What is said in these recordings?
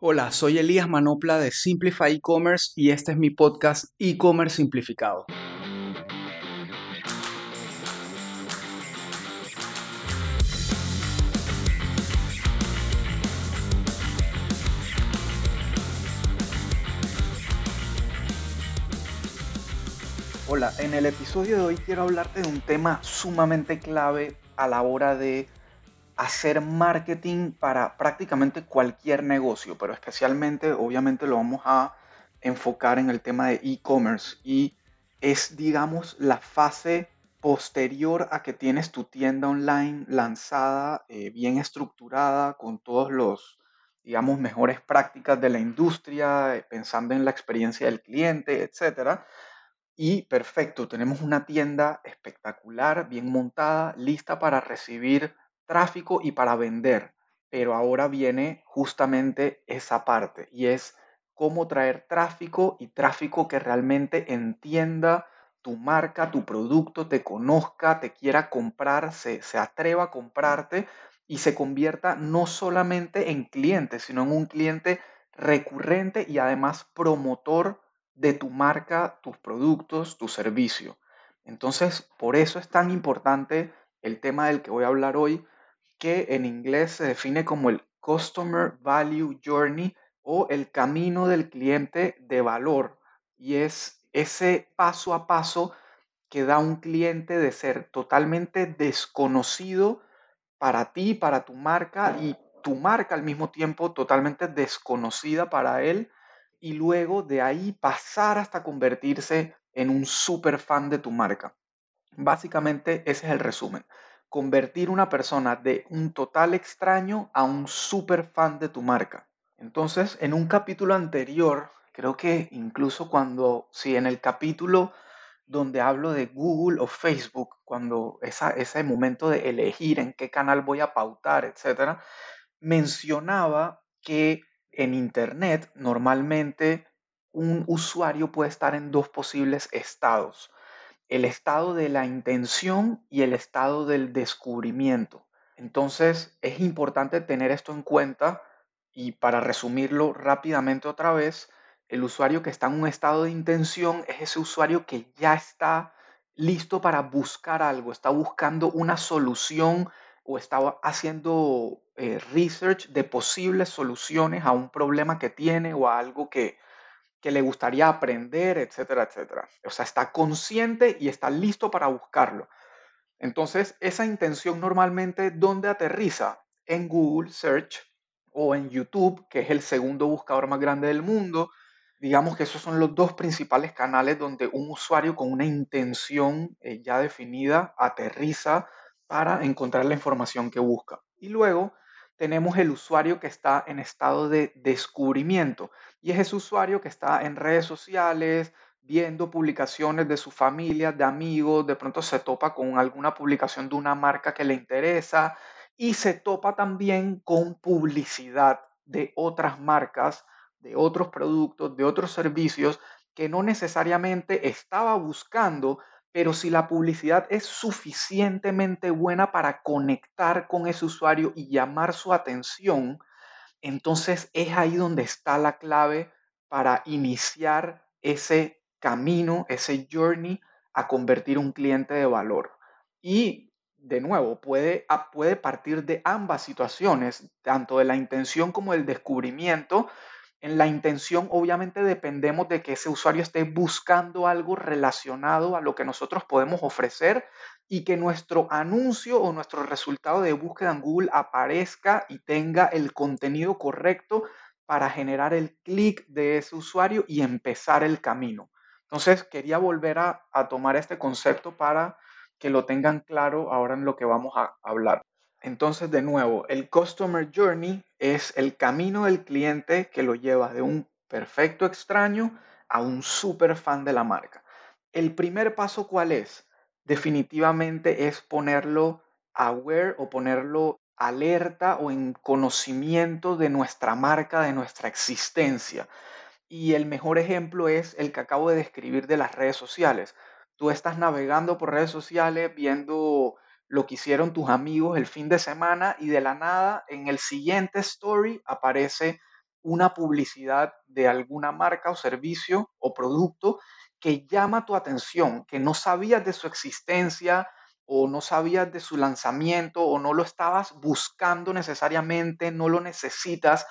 Hola, soy Elías Manopla de Simplify E-Commerce y este es mi podcast E-Commerce Simplificado. Hola, en el episodio de hoy quiero hablarte de un tema sumamente clave a la hora de hacer marketing para prácticamente cualquier negocio, pero especialmente obviamente lo vamos a enfocar en el tema de e-commerce y es digamos la fase posterior a que tienes tu tienda online lanzada, eh, bien estructurada, con todos los, digamos, mejores prácticas de la industria, eh, pensando en la experiencia del cliente, etc. Y perfecto, tenemos una tienda espectacular, bien montada, lista para recibir tráfico y para vender. Pero ahora viene justamente esa parte y es cómo traer tráfico y tráfico que realmente entienda tu marca, tu producto, te conozca, te quiera comprar, se, se atreva a comprarte y se convierta no solamente en cliente, sino en un cliente recurrente y además promotor de tu marca, tus productos, tu servicio. Entonces, por eso es tan importante el tema del que voy a hablar hoy, que en inglés se define como el Customer Value Journey o el camino del cliente de valor. Y es ese paso a paso que da un cliente de ser totalmente desconocido para ti, para tu marca y tu marca al mismo tiempo totalmente desconocida para él y luego de ahí pasar hasta convertirse en un super fan de tu marca. Básicamente ese es el resumen convertir una persona de un total extraño a un super fan de tu marca. Entonces, en un capítulo anterior, creo que incluso cuando, si en el capítulo donde hablo de Google o Facebook, cuando ese momento de elegir en qué canal voy a pautar, etcétera, mencionaba que en Internet normalmente un usuario puede estar en dos posibles estados el estado de la intención y el estado del descubrimiento. Entonces es importante tener esto en cuenta y para resumirlo rápidamente otra vez, el usuario que está en un estado de intención es ese usuario que ya está listo para buscar algo, está buscando una solución o está haciendo eh, research de posibles soluciones a un problema que tiene o a algo que, que le gustaría aprender, etcétera, etcétera. O sea, está consciente y está listo para buscarlo. Entonces, esa intención normalmente, ¿dónde aterriza? En Google Search o en YouTube, que es el segundo buscador más grande del mundo. Digamos que esos son los dos principales canales donde un usuario con una intención eh, ya definida aterriza para encontrar la información que busca. Y luego tenemos el usuario que está en estado de descubrimiento y es ese usuario que está en redes sociales, viendo publicaciones de su familia, de amigos, de pronto se topa con alguna publicación de una marca que le interesa y se topa también con publicidad de otras marcas, de otros productos, de otros servicios que no necesariamente estaba buscando, pero si la publicidad es suficientemente buena para conectar con ese usuario y llamar su atención, entonces es ahí donde está la clave para iniciar ese camino, ese journey a convertir un cliente de valor. Y de nuevo, puede, puede partir de ambas situaciones, tanto de la intención como del descubrimiento, en la intención, obviamente, dependemos de que ese usuario esté buscando algo relacionado a lo que nosotros podemos ofrecer y que nuestro anuncio o nuestro resultado de búsqueda en Google aparezca y tenga el contenido correcto para generar el clic de ese usuario y empezar el camino. Entonces, quería volver a, a tomar este concepto para que lo tengan claro ahora en lo que vamos a hablar. Entonces, de nuevo, el Customer Journey es el camino del cliente que lo lleva de un perfecto extraño a un super fan de la marca. El primer paso, ¿cuál es? Definitivamente es ponerlo aware o ponerlo alerta o en conocimiento de nuestra marca, de nuestra existencia. Y el mejor ejemplo es el que acabo de describir de las redes sociales. Tú estás navegando por redes sociales viendo lo que hicieron tus amigos el fin de semana y de la nada en el siguiente story aparece una publicidad de alguna marca o servicio o producto que llama tu atención, que no sabías de su existencia o no sabías de su lanzamiento o no lo estabas buscando necesariamente, no lo necesitas,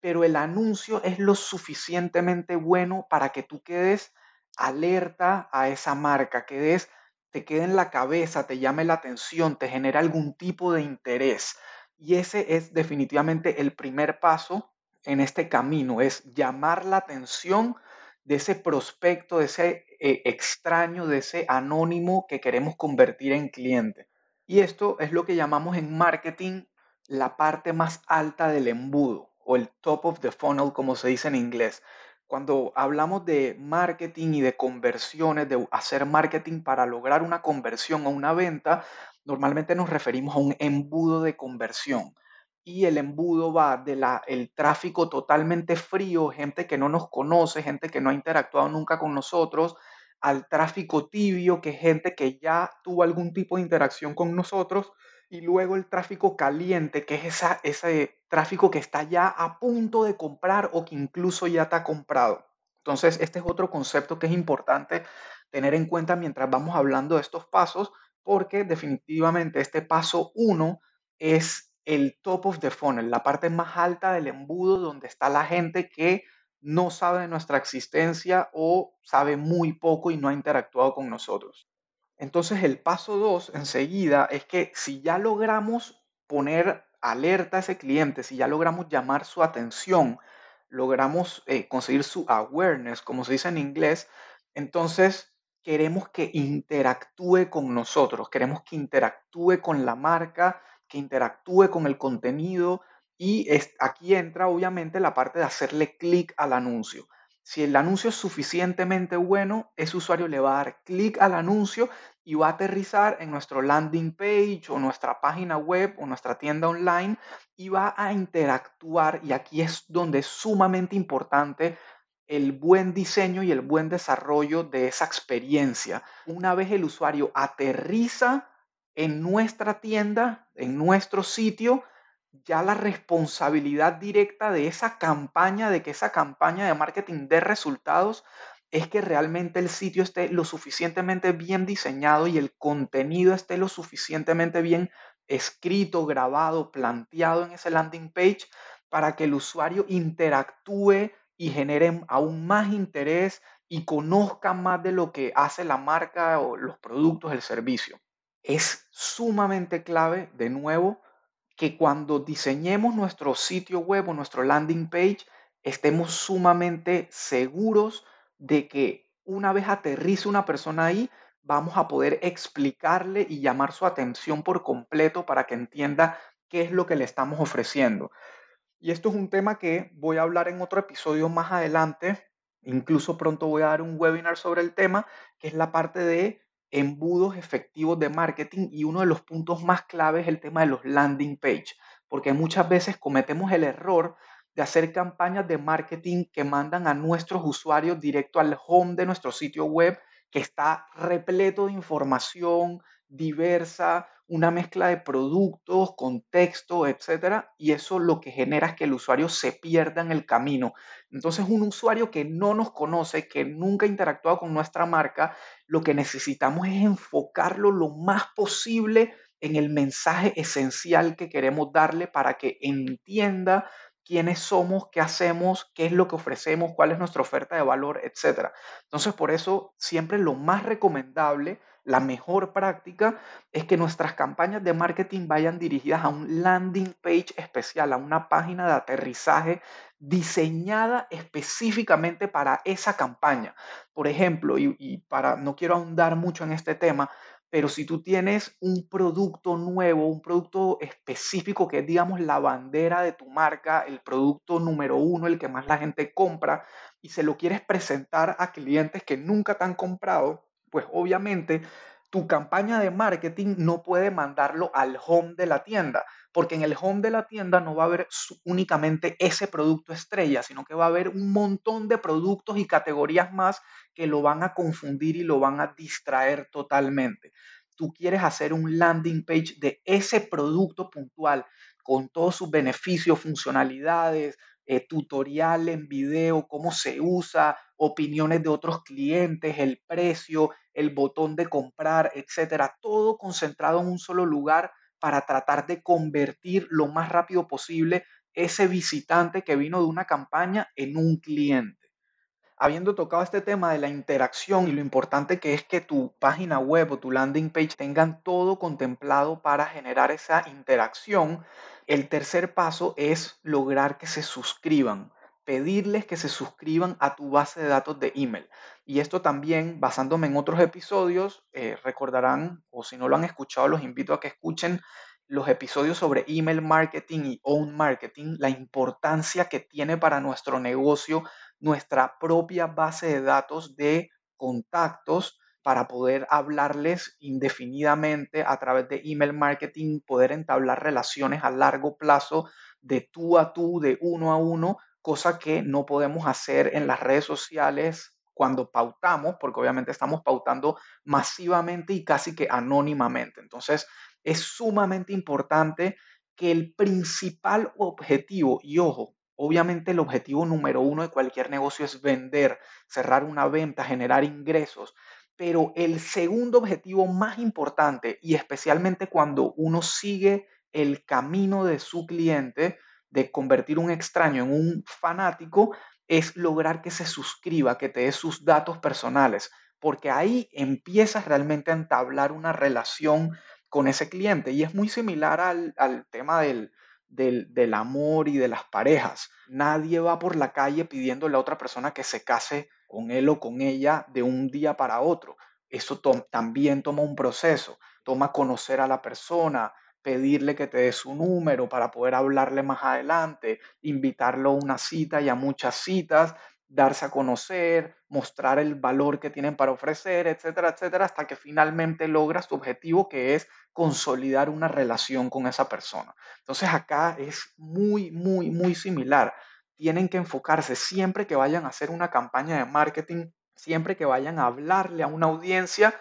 pero el anuncio es lo suficientemente bueno para que tú quedes alerta a esa marca, quedes, te quede en la cabeza, te llame la atención, te genera algún tipo de interés. Y ese es definitivamente el primer paso en este camino, es llamar la atención de ese prospecto, de ese eh, extraño, de ese anónimo que queremos convertir en cliente. Y esto es lo que llamamos en marketing la parte más alta del embudo o el top of the funnel, como se dice en inglés. Cuando hablamos de marketing y de conversiones, de hacer marketing para lograr una conversión o una venta, normalmente nos referimos a un embudo de conversión. Y el embudo va de la, el tráfico totalmente frío, gente que no nos conoce, gente que no ha interactuado nunca con nosotros, al tráfico tibio, que es gente que ya tuvo algún tipo de interacción con nosotros, y luego el tráfico caliente, que es ese tráfico que está ya a punto de comprar o que incluso ya ha comprado. Entonces, este es otro concepto que es importante tener en cuenta mientras vamos hablando de estos pasos, porque definitivamente este paso uno es el top of the funnel, la parte más alta del embudo donde está la gente que no sabe de nuestra existencia o sabe muy poco y no ha interactuado con nosotros. Entonces el paso dos enseguida es que si ya logramos poner alerta a ese cliente, si ya logramos llamar su atención, logramos eh, conseguir su awareness, como se dice en inglés, entonces queremos que interactúe con nosotros, queremos que interactúe con la marca, que interactúe con el contenido y aquí entra obviamente la parte de hacerle clic al anuncio. Si el anuncio es suficientemente bueno, ese usuario le va a dar clic al anuncio y va a aterrizar en nuestro landing page o nuestra página web o nuestra tienda online y va a interactuar y aquí es donde es sumamente importante el buen diseño y el buen desarrollo de esa experiencia. Una vez el usuario aterriza en nuestra tienda, en nuestro sitio, ya la responsabilidad directa de esa campaña, de que esa campaña de marketing dé resultados, es que realmente el sitio esté lo suficientemente bien diseñado y el contenido esté lo suficientemente bien escrito, grabado, planteado en ese landing page para que el usuario interactúe y genere aún más interés y conozca más de lo que hace la marca o los productos, el servicio. Es sumamente clave, de nuevo, que cuando diseñemos nuestro sitio web o nuestro landing page, estemos sumamente seguros de que una vez aterrice una persona ahí, vamos a poder explicarle y llamar su atención por completo para que entienda qué es lo que le estamos ofreciendo. Y esto es un tema que voy a hablar en otro episodio más adelante. Incluso pronto voy a dar un webinar sobre el tema, que es la parte de embudos efectivos de marketing y uno de los puntos más claves es el tema de los landing page, porque muchas veces cometemos el error de hacer campañas de marketing que mandan a nuestros usuarios directo al home de nuestro sitio web que está repleto de información diversa, una mezcla de productos, contexto, etcétera, y eso lo que genera es que el usuario se pierda en el camino. Entonces, un usuario que no nos conoce, que nunca ha interactuado con nuestra marca, lo que necesitamos es enfocarlo lo más posible en el mensaje esencial que queremos darle para que entienda quiénes somos, qué hacemos, qué es lo que ofrecemos, cuál es nuestra oferta de valor, etcétera. Entonces, por eso siempre lo más recomendable la mejor práctica es que nuestras campañas de marketing vayan dirigidas a un landing page especial, a una página de aterrizaje diseñada específicamente para esa campaña. Por ejemplo, y, para no quiero ahondar mucho en este tema, pero si tú tienes un producto nuevo, un producto específico que es, digamos, la bandera de tu marca, el producto número uno, el que más la gente compra, y se lo quieres presentar a clientes que nunca te han comprado, pues obviamente tu campaña de marketing no puede mandarlo al home de la tienda, porque en el home de la tienda no va a haber únicamente ese producto estrella, sino que va a haber un montón de productos y categorías más que lo van a confundir y lo van a distraer totalmente. Tú quieres hacer un landing page de ese producto puntual con todos sus beneficios, funcionalidades, eh, tutorial en video, cómo se usa, opiniones de otros clientes, el precio, el botón de comprar, etcétera, todo concentrado en un solo lugar para tratar de convertir lo más rápido posible ese visitante que vino de una campaña en un cliente habiendo tocado este tema de la interacción y lo importante que es que tu página web o tu landing page tengan todo contemplado para generar esa interacción, el tercer paso es lograr que se suscriban pedirles que se suscriban a tu base de datos de email. Y esto también, basándome en otros episodios, eh, recordarán, o si no lo han escuchado, los invito a que escuchen los episodios sobre email marketing y own marketing, la importancia que tiene para nuestro negocio nuestra propia base de datos de contactos para poder hablarles indefinidamente a través de email marketing, poder entablar relaciones a largo plazo de tú a tú, de uno a uno, cosa que no podemos hacer en las redes sociales cuando pautamos, porque obviamente estamos pautando masivamente y casi que anónimamente. Entonces, es sumamente importante que el principal objetivo, y ojo, Obviamente el objetivo número uno de cualquier negocio es vender, cerrar una venta, generar ingresos. Pero el segundo objetivo más importante, y especialmente cuando uno sigue el camino de su cliente, de convertir un extraño en un fanático, es lograr que se suscriba, que te dé sus datos personales, porque ahí empiezas realmente a entablar una relación con ese cliente. Y es muy similar al, al tema del, del, amor y de las parejas. Nadie va por la calle pidiéndole a otra persona que se case con él o con ella de un día para otro. Eso también toma un proceso, toma conocer a la persona, pedirle que te dé su número para poder hablarle más adelante, invitarlo a una cita y a muchas citas, darse a conocer, mostrar el valor que tienen para ofrecer, etcétera, etcétera, hasta que finalmente logras tu objetivo que es consolidar una relación con esa persona. Entonces acá es muy, muy, muy similar. Tienen que enfocarse siempre que vayan a hacer una campaña de marketing, siempre que vayan a hablarle a una audiencia,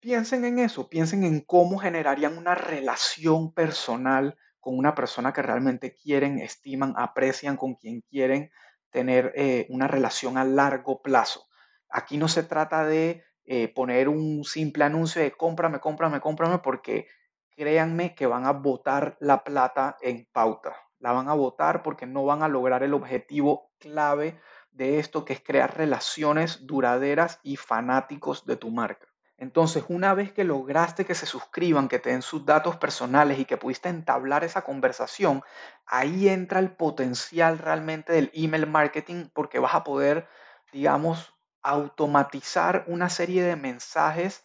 piensen en eso, piensen en cómo generarían una relación personal con una persona que realmente quieren, estiman, aprecian, con quien quieren tener eh, una relación a largo plazo. Aquí no se trata de eh, poner un simple anuncio de cómprame, cómprame, cómprame, porque créanme que van a votar la plata en pauta. La van a votar porque no van a lograr el objetivo clave de esto, que es crear relaciones duraderas y fanáticos de tu marca. Entonces, una vez que lograste que se suscriban, que te den sus datos personales y que pudiste entablar esa conversación, ahí entra el potencial realmente del email marketing porque vas a poder, digamos, automatizar una serie de mensajes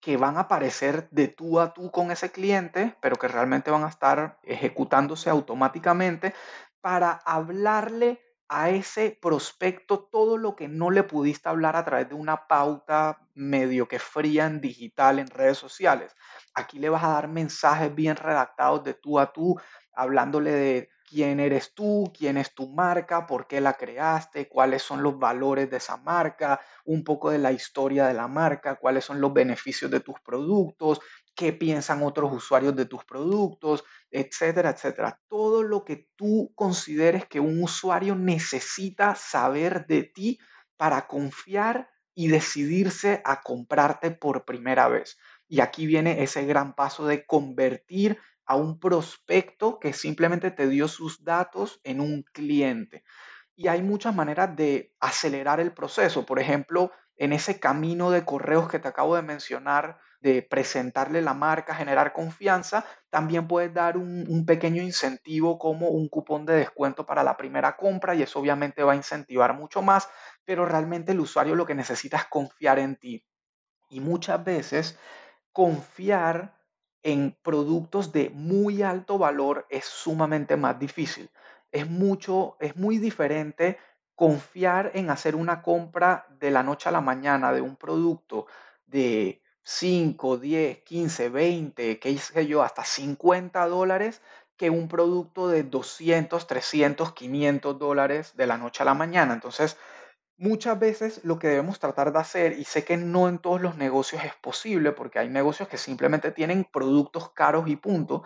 que van a aparecer de tú a tú con ese cliente, pero que realmente van a estar ejecutándose automáticamente para hablarle a ese prospecto todo lo que no le pudiste hablar a través de una pauta medio que fría en digital, en redes sociales. Aquí le vas a dar mensajes bien redactados de tú a tú, hablándole de quién eres tú, quién es tu marca, por qué la creaste, cuáles son los valores de esa marca, un poco de la historia de la marca, cuáles son los beneficios de tus productos, qué piensan otros usuarios de tus productos, etcétera, etcétera. Todo lo que tú consideres que un usuario necesita saber de ti para confiar y decidirse a comprarte por primera vez. Y aquí viene ese gran paso de convertir a un prospecto que simplemente te dio sus datos en un cliente. Y hay muchas maneras de acelerar el proceso. Por ejemplo, en ese camino de correos que te acabo de mencionar, de presentarle la marca, generar confianza, también puedes dar un, pequeño incentivo como un cupón de descuento para la primera compra y eso obviamente va a incentivar mucho más, pero realmente el usuario lo que necesita es confiar en ti. Y muchas veces confiar en productos de muy alto valor es sumamente más difícil. Es mucho, es muy diferente confiar en hacer una compra de la noche a la mañana de un producto de 5, 10, 15, 20, qué sé yo, hasta 50 dólares que un producto de 200, 300, 500 dólares de la noche a la mañana. Entonces, muchas veces lo que debemos tratar de hacer, y sé que no en todos los negocios es posible, porque hay negocios que simplemente tienen productos caros y punto,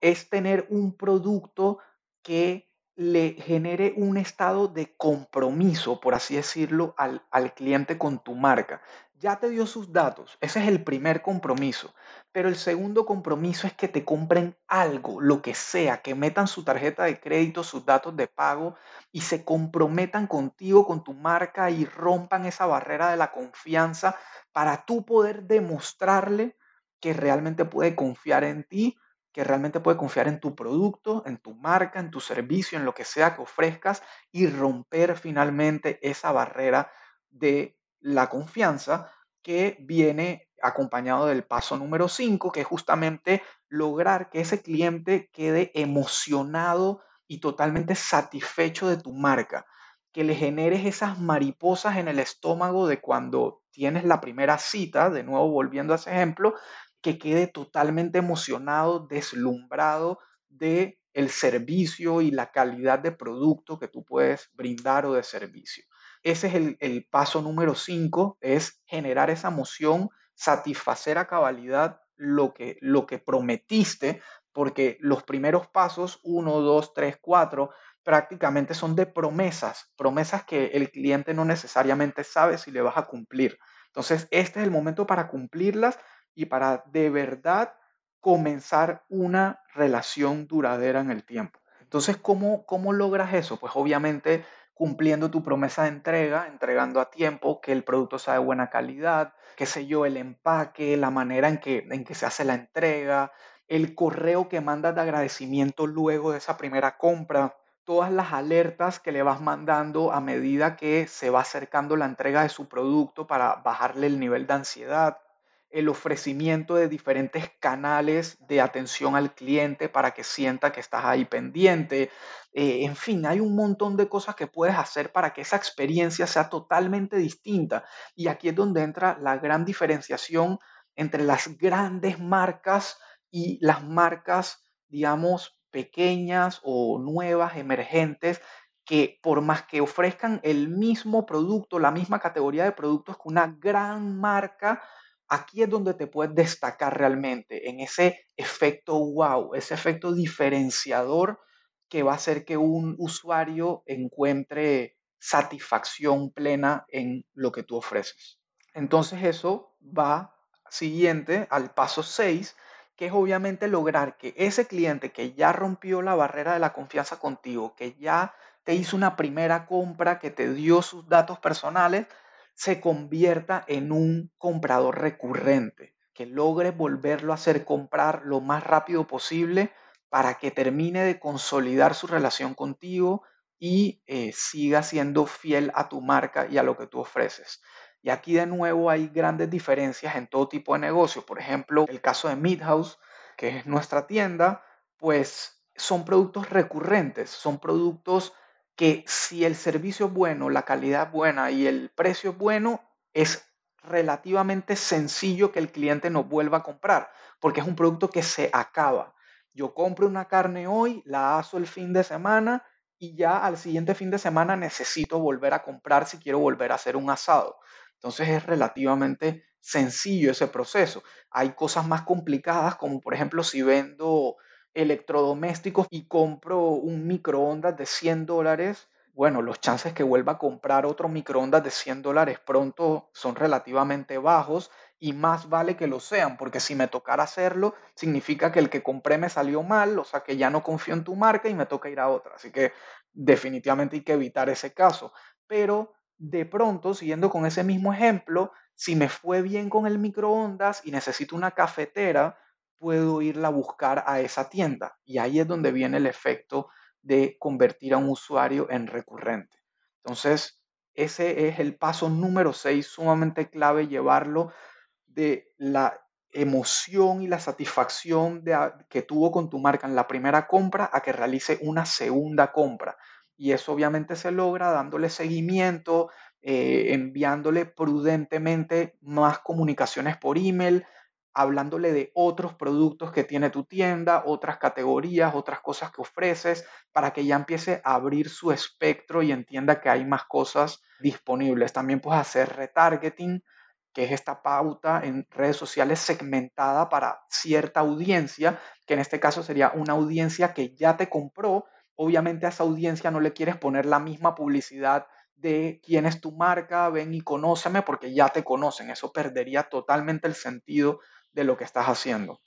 es tener un producto que le genere un estado de compromiso, por así decirlo, al, al, cliente con tu marca. Ya te dio sus datos, ese es el primer compromiso, pero el segundo compromiso es que te compren algo, lo que sea, que metan su tarjeta de crédito, sus datos de pago y se comprometan contigo, con tu marca y rompan esa barrera de la confianza para tú poder demostrarle que realmente puede confiar en ti que realmente puede confiar en tu producto, en tu marca, en tu servicio, en lo que sea que ofrezcas y romper finalmente esa barrera de la confianza que viene acompañado del paso número 5, que es justamente lograr que ese cliente quede emocionado y totalmente satisfecho de tu marca, que le generes esas mariposas en el estómago de cuando tienes la primera cita, de nuevo volviendo a ese ejemplo, que quede totalmente emocionado, deslumbrado de el servicio y la calidad de producto que tú puedes brindar o de servicio. Ese es el, paso número 5, es generar esa emoción, satisfacer a cabalidad lo que, lo que prometiste, porque los primeros pasos, 1, 2, 3, 4, prácticamente son de promesas, promesas que el cliente no necesariamente sabe si le vas a cumplir. Entonces, este es el momento para cumplirlas y para de verdad comenzar una relación duradera en el tiempo. Entonces, ¿cómo, cómo logras eso? Pues obviamente cumpliendo tu promesa de entrega, entregando a tiempo, que el producto sea de buena calidad, qué sé yo, el empaque, la manera en que, en que se hace la entrega, el correo que mandas de agradecimiento luego de esa primera compra, todas las alertas que le vas mandando a medida que se va acercando la entrega de su producto para bajarle el nivel de ansiedad, el ofrecimiento de diferentes canales de atención al cliente para que sienta que estás ahí pendiente. Eh, en fin, hay un montón de cosas que puedes hacer para que esa experiencia sea totalmente distinta. Y aquí es donde entra la gran diferenciación entre las grandes marcas y las marcas, digamos, pequeñas o nuevas, emergentes, que por más que ofrezcan el mismo producto, la misma categoría de productos que una gran marca, aquí es donde te puedes destacar realmente, en ese efecto wow, ese efecto diferenciador que va a hacer que un usuario encuentre satisfacción plena en lo que tú ofreces. Entonces eso va siguiente al paso 6, que es obviamente lograr que ese cliente que ya rompió la barrera de la confianza contigo, que ya te hizo una primera compra, que te dio sus datos personales, se convierta en un comprador recurrente, que logre volverlo a hacer comprar lo más rápido posible para que termine de consolidar su relación contigo y eh, siga siendo fiel a tu marca y a lo que tú ofreces. Y aquí de nuevo hay grandes diferencias en todo tipo de negocio. Por ejemplo, el caso de Midhouse, que es nuestra tienda, pues son productos recurrentes, son productos que si el servicio es bueno, la calidad es buena y el precio es bueno, es relativamente sencillo que el cliente nos vuelva a comprar, porque es un producto que se acaba. Yo compro una carne hoy, la aso el fin de semana y ya al siguiente fin de semana necesito volver a comprar si quiero volver a hacer un asado. Entonces es relativamente sencillo ese proceso. Hay cosas más complicadas como por ejemplo si vendo electrodomésticos y compro un microondas de 100 dólares, bueno, los chances que vuelva a comprar otro microondas de 100 dólares pronto son relativamente bajos y más vale que lo sean, porque si me tocara hacerlo, significa que el que compré me salió mal, o sea que ya no confío en tu marca y me toca ir a otra. Así que definitivamente hay que evitar ese caso. Pero de pronto, siguiendo con ese mismo ejemplo, si me fue bien con el microondas y necesito una cafetera, puedo irla a buscar a esa tienda. Y ahí es donde viene el efecto de convertir a un usuario en recurrente. Entonces, ese es el paso número 6, sumamente clave, llevarlo de la emoción y la satisfacción de, que tuvo con tu marca en la primera compra a que realice una segunda compra. Y eso obviamente se logra dándole seguimiento, eh, enviándole prudentemente más comunicaciones por email, hablándole de otros productos que tiene tu tienda, otras categorías, otras cosas que ofreces, para que ya empiece a abrir su espectro y entienda que hay más cosas disponibles. También puedes hacer retargeting, que es esta pauta en redes sociales segmentada para cierta audiencia, que en este caso sería una audiencia que ya te compró, obviamente a esa audiencia no le quieres poner la misma publicidad de quién es tu marca, ven y conóceme porque ya te conocen. Eso perdería totalmente el sentido de lo que estás haciendo.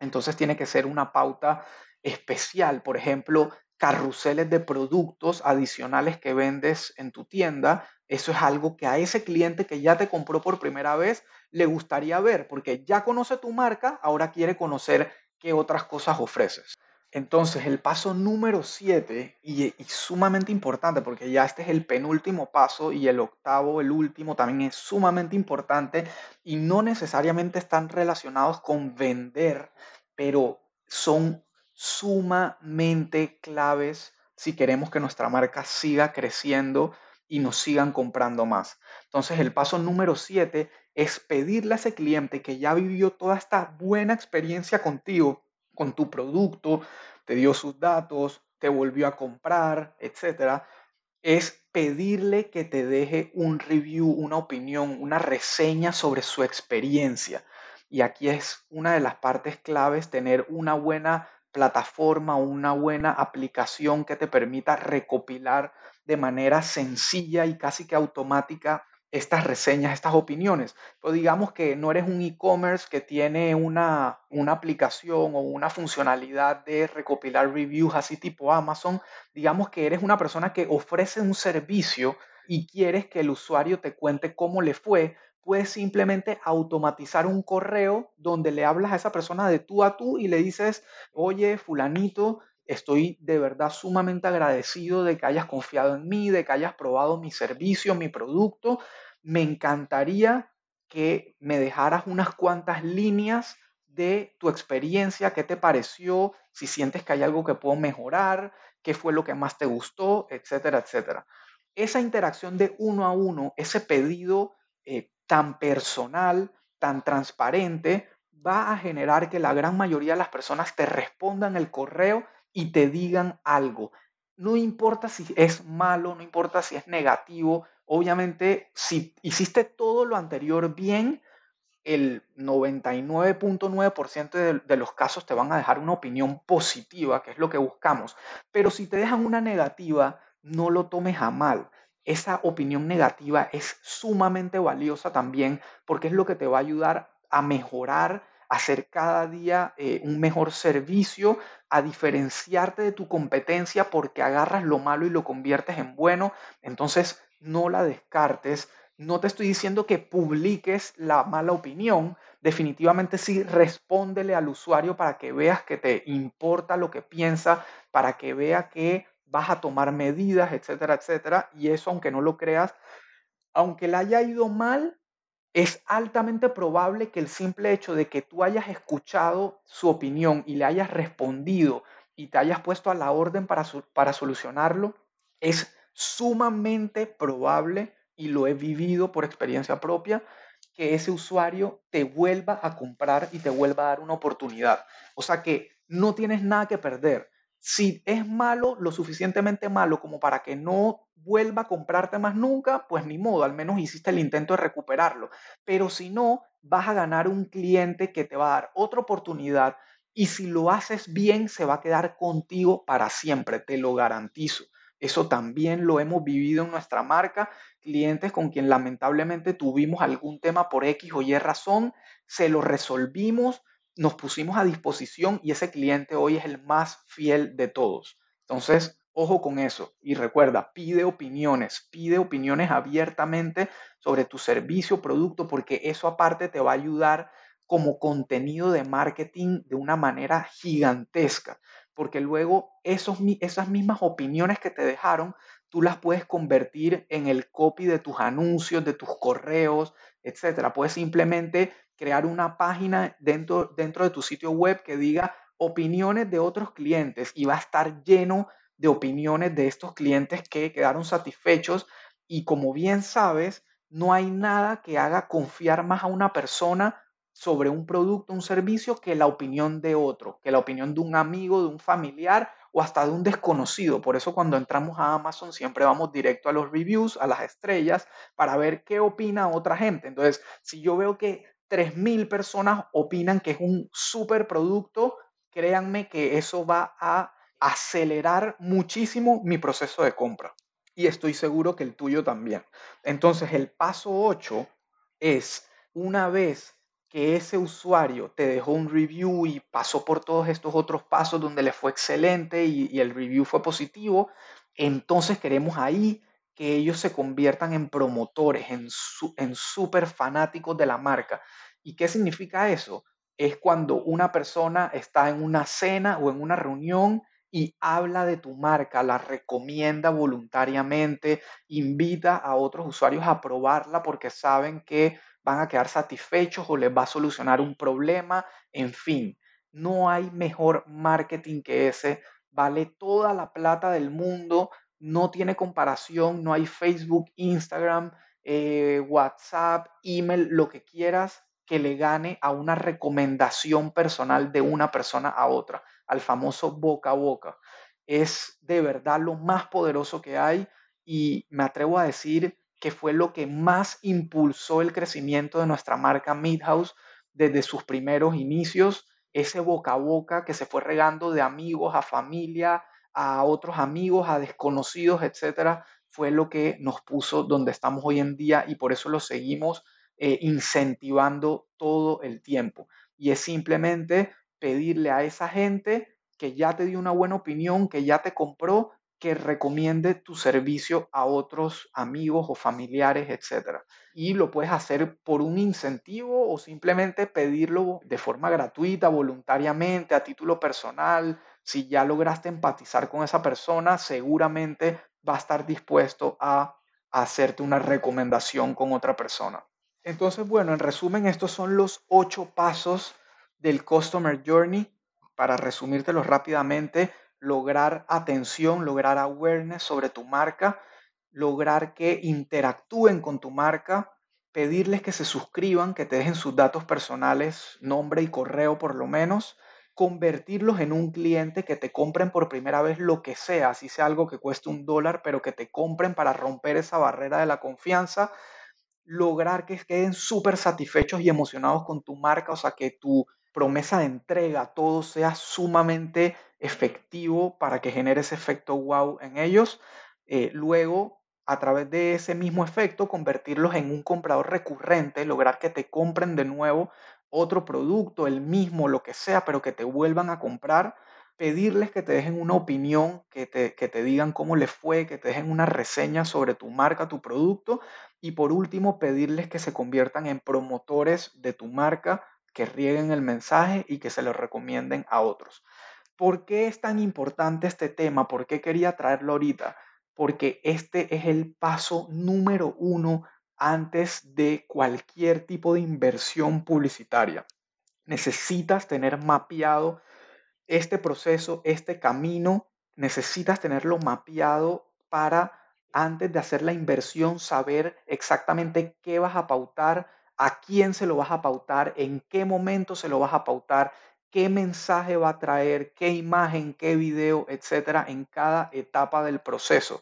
Entonces tiene que ser una pauta especial, por ejemplo, carruseles de productos adicionales que vendes en tu tienda. Eso es algo que a ese cliente que ya te compró por primera vez le gustaría ver porque ya conoce tu marca, ahora quiere conocer qué otras cosas ofreces. Entonces, el paso número 7, y, sumamente importante, porque ya este es el penúltimo paso y el octavo, el último, también es sumamente importante y no necesariamente están relacionados con vender, pero son sumamente claves si queremos que nuestra marca siga creciendo y nos sigan comprando más. Entonces, el paso número 7 es pedirle a ese cliente que ya vivió toda esta buena experiencia contigo, con tu producto, te dio sus datos, te volvió a comprar, etcétera, es pedirle que te deje un review, una opinión, una reseña sobre su experiencia. Y aquí es una de las partes claves tener una buena plataforma, una buena aplicación que te permita recopilar de manera sencilla y casi que automática estas reseñas, estas opiniones. Pero digamos que no eres un e-commerce que tiene una, una aplicación o una funcionalidad de recopilar reviews así tipo Amazon. Digamos que eres una persona que ofrece un servicio y quieres que el usuario te cuente cómo le fue, puedes simplemente automatizar un correo donde le hablas a esa persona de tú a tú y le dices, oye, fulanito, estoy de verdad sumamente agradecido de que hayas confiado en mí, de que hayas probado mi servicio, mi producto. Me encantaría que me dejaras unas cuantas líneas de tu experiencia, qué te pareció, si sientes que hay algo que puedo mejorar, qué fue lo que más te gustó, etcétera, etcétera. Esa interacción de uno a uno, ese pedido eh, tan personal, tan transparente, va a generar que la gran mayoría de las personas te respondan el correo y te digan algo. No importa si es malo, no importa si es negativo. Obviamente, si hiciste todo lo anterior bien, el 99.9% de, de, los casos te van a dejar una opinión positiva, que es lo que buscamos. Pero si te dejan una negativa, no lo tomes a mal. Esa opinión negativa es sumamente valiosa también porque es lo que te va a ayudar a mejorar hacer cada día eh, un mejor servicio, a diferenciarte de tu competencia porque agarras lo malo y lo conviertes en bueno. Entonces, no la descartes. No te estoy diciendo que publiques la mala opinión. Definitivamente sí, respóndele al usuario para que veas que te importa lo que piensa, para que vea que vas a tomar medidas, etcétera, etcétera. Y eso, aunque no lo creas, aunque le haya ido mal, es altamente probable que el simple hecho de que tú hayas escuchado su opinión y le hayas respondido y te hayas puesto a la orden para, para solucionarlo, es sumamente probable, y lo he vivido por experiencia propia, que ese usuario te vuelva a comprar y te vuelva a dar una oportunidad. O sea que no tienes nada que perder. Si es malo, lo suficientemente malo como para que no vuelva a comprarte más nunca, pues ni modo, al menos hiciste el intento de recuperarlo. Pero si no, vas a ganar un cliente que te va a dar otra oportunidad y si lo haces bien, se va a quedar contigo para siempre, te lo garantizo. Eso también lo hemos vivido en nuestra marca. Clientes con quien lamentablemente tuvimos algún tema por X o Y razón, se lo resolvimos, nos pusimos a disposición y ese cliente hoy es el más fiel de todos. Entonces, ojo con eso y recuerda, pide opiniones, pide opiniones abiertamente sobre tu servicio o producto porque eso aparte te va a ayudar como contenido de marketing de una manera gigantesca, porque luego esos, esas mismas opiniones que te dejaron, tú las puedes convertir en el copy de tus anuncios, de tus correos, etcétera. Puedes simplemente crear una página dentro, dentro de tu sitio web que diga opiniones de otros clientes y va a estar lleno de opiniones de estos clientes que quedaron satisfechos y como bien sabes, no hay nada que haga confiar más a una persona sobre un producto, un servicio, que la opinión de otro, que la opinión de un amigo, de un familiar o hasta de un desconocido. Por eso cuando entramos a Amazon siempre vamos directo a los reviews, a las estrellas, para ver qué opina otra gente. Entonces, si yo veo que 3.000 personas opinan que es un super producto, créanme que eso va a acelerar muchísimo mi proceso de compra. Y estoy seguro que el tuyo también. Entonces, el paso 8 es una vez que ese usuario te dejó un review y pasó por todos estos otros pasos donde le fue excelente y, el review fue positivo, entonces queremos ahí que ellos se conviertan en promotores, en, en súper fanáticos de la marca. ¿Y qué significa eso? Es cuando una persona está en una cena o en una reunión y habla de tu marca, la recomienda voluntariamente, invita a otros usuarios a probarla porque saben que van a quedar satisfechos o les va a solucionar un problema, en fin, no hay mejor marketing que ese, vale toda la plata del mundo, no tiene comparación, no hay Facebook, Instagram, eh, WhatsApp, email, lo que quieras que le gane a una recomendación personal de una persona a otra, al famoso boca a boca. Es de verdad lo más poderoso que hay y me atrevo a decir que fue lo que más impulsó el crecimiento de nuestra marca Midhouse desde sus primeros inicios, ese boca a boca que se fue regando de amigos a familia, a otros amigos, a desconocidos, etcétera, fue lo que nos puso donde estamos hoy en día y por eso lo seguimos eh, incentivando todo el tiempo. Y es simplemente pedirle a esa gente que ya te dio una buena opinión, que ya te compró, que recomiende tu servicio a otros amigos o familiares, etc. Y lo puedes hacer por un incentivo o simplemente pedirlo de forma gratuita, voluntariamente, a título personal. Si ya lograste empatizar con esa persona, seguramente va a estar dispuesto a hacerte una recomendación con otra persona. Entonces, bueno, en resumen, estos son los ocho pasos del Customer Journey. Para resumírtelos rápidamente, lograr atención, lograr awareness sobre tu marca, lograr que interactúen con tu marca, pedirles que se suscriban, que te dejen sus datos personales, nombre y correo por lo menos, convertirlos en un cliente que te compren por primera vez lo que sea, si sea algo que cueste un dólar, pero que te compren para romper esa barrera de la confianza, lograr que queden súper satisfechos y emocionados con tu marca, o sea, que tu promesa de entrega, todo sea sumamente efectivo para que genere ese efecto wow en ellos. Eh, luego, a través de ese mismo efecto, convertirlos en un comprador recurrente, lograr que te compren de nuevo otro producto, el mismo, lo que sea, pero que te vuelvan a comprar, pedirles que te dejen una opinión, que te, que te digan cómo les fue, que te dejen una reseña sobre tu marca, tu producto, y por último, pedirles que se conviertan en promotores de tu marca, que rieguen el mensaje y que se lo recomienden a otros. ¿Por qué es tan importante este tema? ¿Por qué quería traerlo ahorita? Porque este es el paso número uno antes de cualquier tipo de inversión publicitaria. Necesitas tener mapeado este proceso, este camino, necesitas tenerlo mapeado para antes de hacer la inversión saber exactamente qué vas a pautar, a quién se lo vas a pautar, en qué momento se lo vas a pautar, qué mensaje va a traer, qué imagen, qué video, etcétera, en cada etapa del proceso.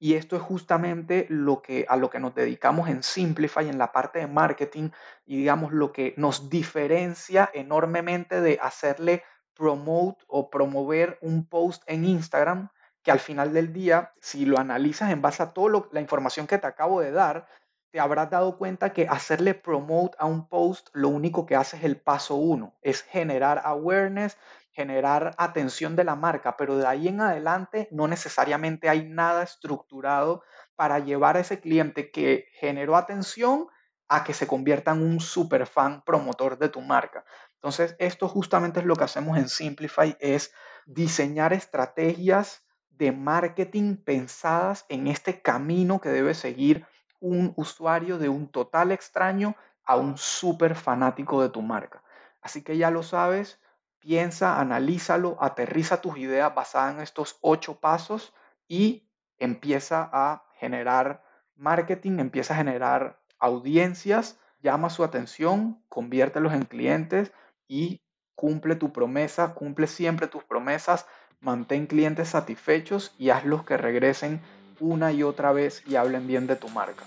Y esto es justamente lo que, a lo que nos dedicamos en Simplify, en la parte de marketing, y digamos lo que nos diferencia enormemente de hacerle promote o promover un post en Instagram, que al final del día, si lo analizas en base a toda la información que te acabo de dar, te habrás dado cuenta que hacerle promote a un post lo único que hace es el paso uno, es generar awareness, generar atención de la marca, pero de ahí en adelante no necesariamente hay nada estructurado para llevar a ese cliente que generó atención a que se convierta en un super fan promotor de tu marca. Entonces, esto justamente es lo que hacemos en Simplify, es diseñar estrategias de marketing pensadas en este camino que debe seguir un usuario de un total extraño a un súper fanático de tu marca. Así que ya lo sabes, piensa, analízalo, aterriza tus ideas basadas en estos ocho pasos y empieza a generar marketing, empieza a generar audiencias, llama su atención, conviértelos en clientes y cumple tu promesa, cumple siempre tus promesas, mantén clientes satisfechos y hazlos que regresen una y otra vez y hablen bien de tu marca.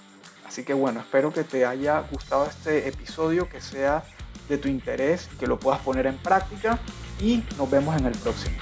Así que bueno, espero que te haya gustado este episodio, que sea de tu interés, que lo puedas poner en práctica y nos vemos en el próximo.